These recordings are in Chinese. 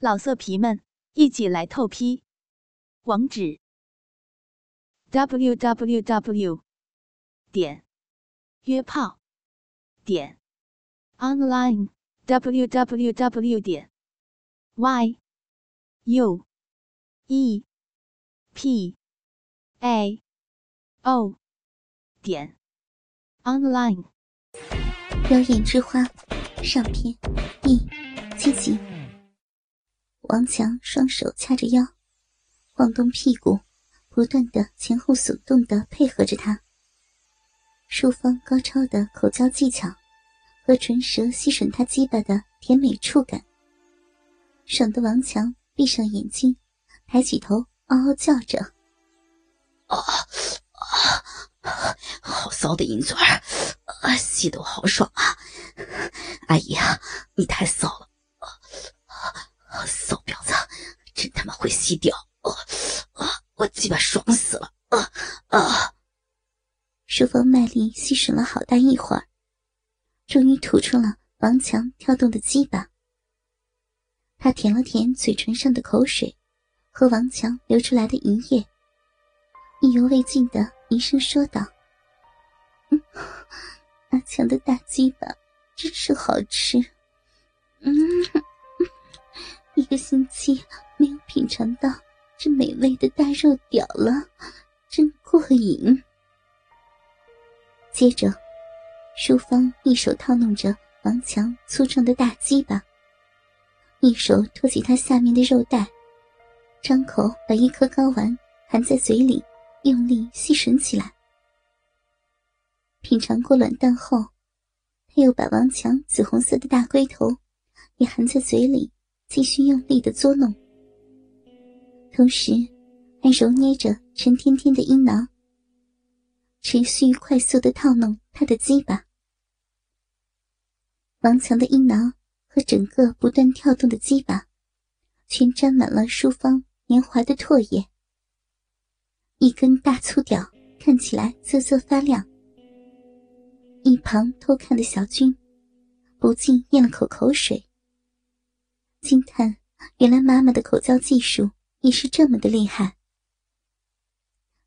老色皮们，一起来透批！网址：w w w 点约炮点 online w w w 点 y u e p a o 点 online。表演之花上篇第七集。王强双手掐着腰，晃动屁股，不断的前后耸动的配合着他。淑芳高超的口交技巧和唇舌吸吮他鸡巴的甜美触感，爽得王强闭上眼睛，抬起头，嗷嗷叫着：“啊啊！好骚的银嘴儿，啊，吸得我好爽啊！阿姨啊，你太骚了！”，会吸掉！啊啊！我鸡巴爽死了！啊啊！淑芳卖力吸吮了好大一会儿，终于吐出了王强跳动的鸡巴。他舔了舔嘴唇上的口水和王强流出来的银液，意犹未尽的一声说道：“嗯，阿强的大鸡巴真是好吃。”嗯。一个星期没有品尝到这美味的大肉屌了，真过瘾。接着，淑芳一手套弄着王强粗壮的大鸡巴，一手托起他下面的肉带，张口把一颗睾丸含在嘴里，用力吸吮起来。品尝过卵蛋后，他又把王强紫红色的大龟头也含在嘴里。继续用力的作弄，同时还揉捏着陈天天的阴囊，持续快速的套弄他的鸡巴。王强的阴囊和整个不断跳动的鸡巴，全沾满了淑芳年华的唾液。一根大粗屌看起来瑟瑟发亮。一旁偷看的小军，不禁咽了口口水。惊叹，原来妈妈的口交技术也是这么的厉害。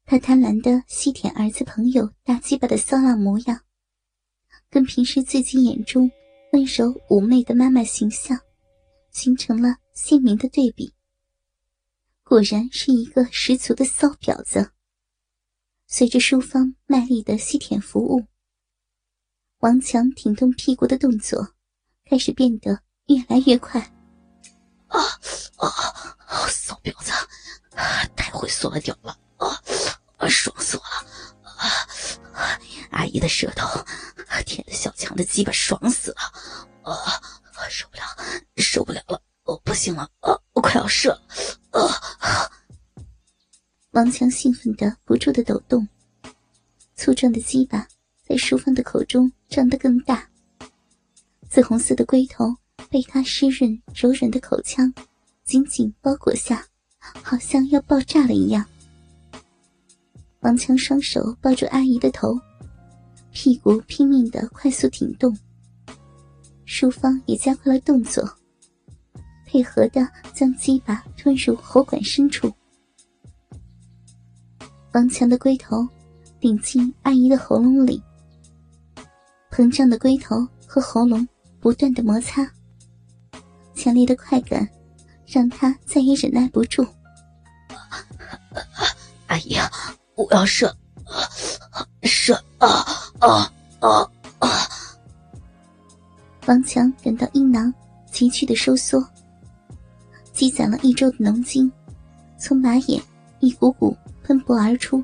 他贪婪的吸舔儿子朋友大鸡巴的骚浪模样，跟平时自己眼中温柔妩媚的妈妈形象，形成了鲜明的对比。果然是一个十足的骚婊子。随着淑芳卖力的吸舔服务，王强挺动屁股的动作开始变得越来越快。婊子，太会缩了屌了啊！爽死我了！啊！阿姨的舌头舔的小强的鸡巴爽死了！啊！受不了，受不了了！我，不行了！啊，我快要射了！啊！王强兴奋的不住的抖动，粗壮的鸡巴在淑芳的口中张得更大，紫红色的龟头。被他湿润柔软的口腔紧紧包裹下，好像要爆炸了一样。王强双手抱住阿姨的头，屁股拼命的快速挺动。淑芳也加快了动作，配合的将鸡巴吞入喉管深处。王强的龟头顶进阿姨的喉咙里，膨胀的龟头和喉咙不断的摩擦。强烈的快感让他再也忍耐不住。阿姨，我要射，射啊啊啊啊！王强感到阴囊急剧的收缩，积攒了一周的浓精从马眼一股股喷薄而出，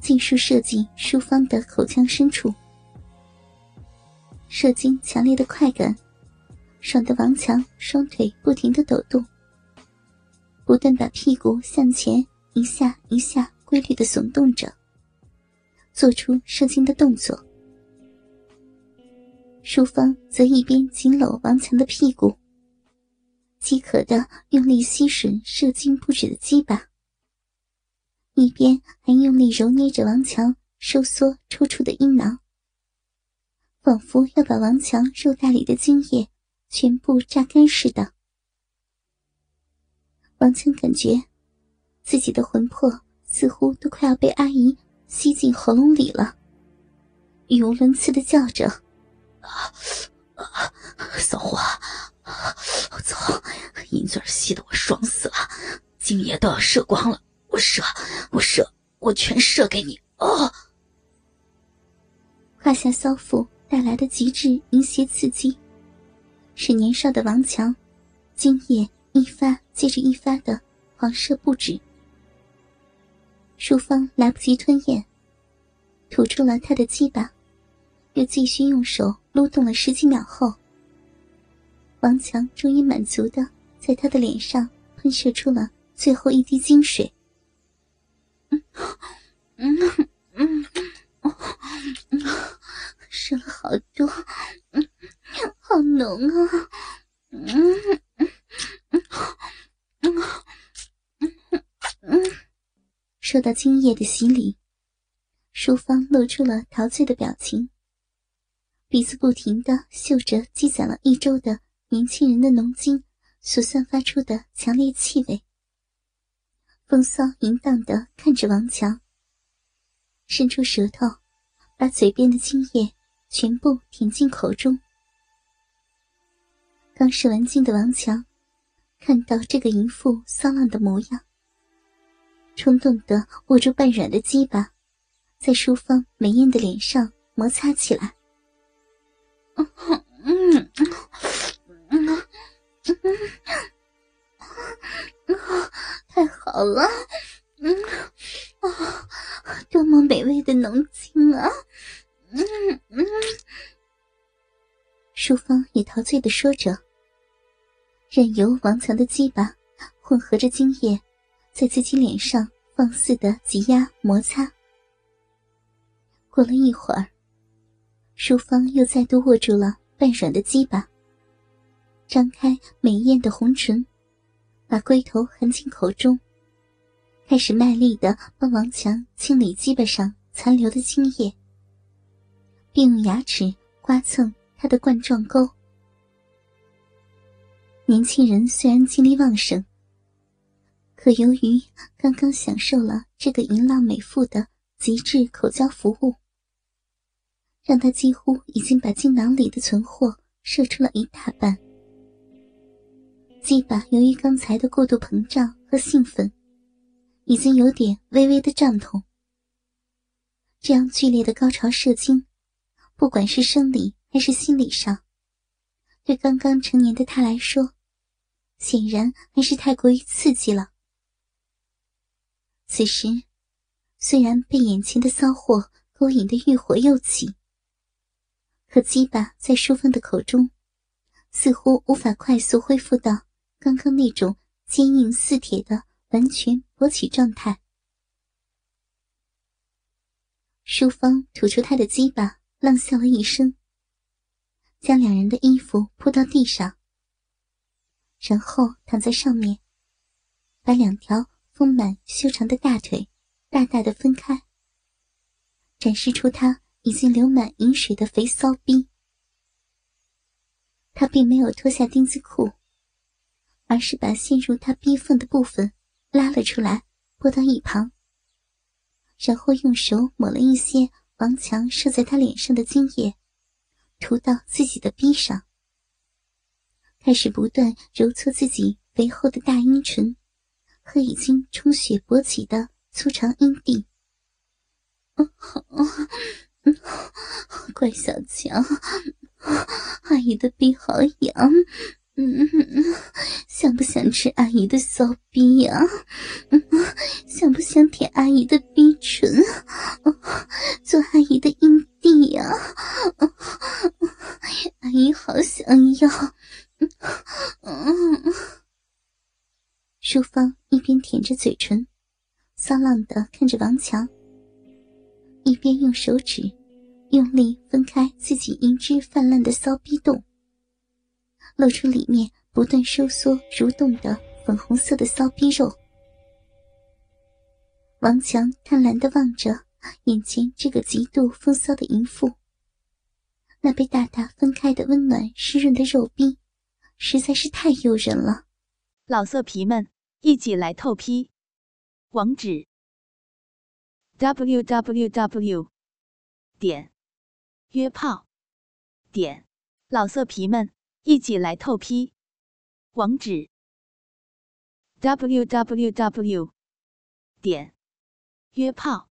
尽数射进淑芳的口腔深处。射精强烈的快感。爽的王强双腿不停的抖动，不断把屁股向前一下一下规律的耸动着，做出射精的动作。淑芳则一边紧搂王强的屁股，饥渴的用力吸吮射精不止的鸡巴，一边还用力揉捏着王强收缩抽搐的阴囊，仿佛要把王强肉袋里的精液。全部榨干似的。王强感觉自己的魂魄似乎都快要被阿姨吸进喉咙里了，语无伦次的叫着：“啊啊，骚货，走，银嘴吸得我爽死了，精液都要射光了，我射，我射，我全射给你！”哦，胯下骚妇带来的极致淫邪刺激，使年少的王强今夜。一发接着一发的狂射不止，淑芳来不及吞咽，吐出了他的鸡巴，又继续用手撸动了十几秒后，王强终于满足的在他的脸上喷射出了最后一滴精水。嗯嗯嗯嗯，射了好多，嗯，好浓啊，嗯。受到精液的洗礼，淑芳露出了陶醉的表情，鼻子不停的嗅着积攒了一周的年轻人的浓精所散发出的强烈气味，风骚淫荡的看着王强，伸出舌头，把嘴边的精液全部舔进口中。刚射完精的王强，看到这个淫妇骚浪的模样。冲动的握住半软的鸡巴，在淑芳美艳的脸上摩擦起来。嗯嗯嗯嗯，太好了，嗯啊，多么美味的浓精啊！嗯嗯，淑芳也陶醉的说着，任由王强的鸡巴混合着精液。在自己脸上放肆的挤压摩擦。过了一会儿，淑芳又再度握住了半软的鸡巴，张开美艳的红唇，把龟头含进口中，开始卖力的帮王强清理鸡巴上残留的精液，并用牙齿刮蹭他的冠状沟。年轻人虽然精力旺盛。可由于刚刚享受了这个淫浪美妇的极致口交服务，让他几乎已经把精囊里的存货射出了一大半。鸡巴由于刚才的过度膨胀和兴奋，已经有点微微的胀痛。这样剧烈的高潮射精，不管是生理还是心理上，对刚刚成年的他来说，显然还是太过于刺激了。此时，虽然被眼前的骚货勾引的欲火又起，可鸡巴在淑芳的口中，似乎无法快速恢复到刚刚那种坚硬似铁的完全勃起状态。淑芳吐出他的鸡巴，冷笑了一声，将两人的衣服铺到地上，然后躺在上面，把两条。丰满修长的大腿，大大的分开，展示出他已经流满饮水的肥骚逼。他并没有脱下丁字裤，而是把陷入他逼缝的部分拉了出来，拨到一旁，然后用手抹了一些王强射在他脸上的精液，涂到自己的逼上，开始不断揉搓自己肥厚的大阴唇。和已经充血勃起的粗长阴蒂，乖小强，阿姨的逼好痒，嗯，想不想吃阿姨的骚逼呀？想不想舔阿姨的逼唇，做阿姨的阴蒂呀？阿姨好想要，淑芳一边舔着嘴唇，骚浪的看着王强，一边用手指用力分开自己银汁泛滥的骚逼洞，露出里面不断收缩蠕动的粉红色的骚逼肉。王强贪婪的望着眼前这个极度风骚的淫妇，那被大大分开的温暖湿润的肉逼，实在是太诱人了。老色皮们。一起来透批。网址：w w w 点约炮点老色皮们一起来透批。网址：w w w 点约炮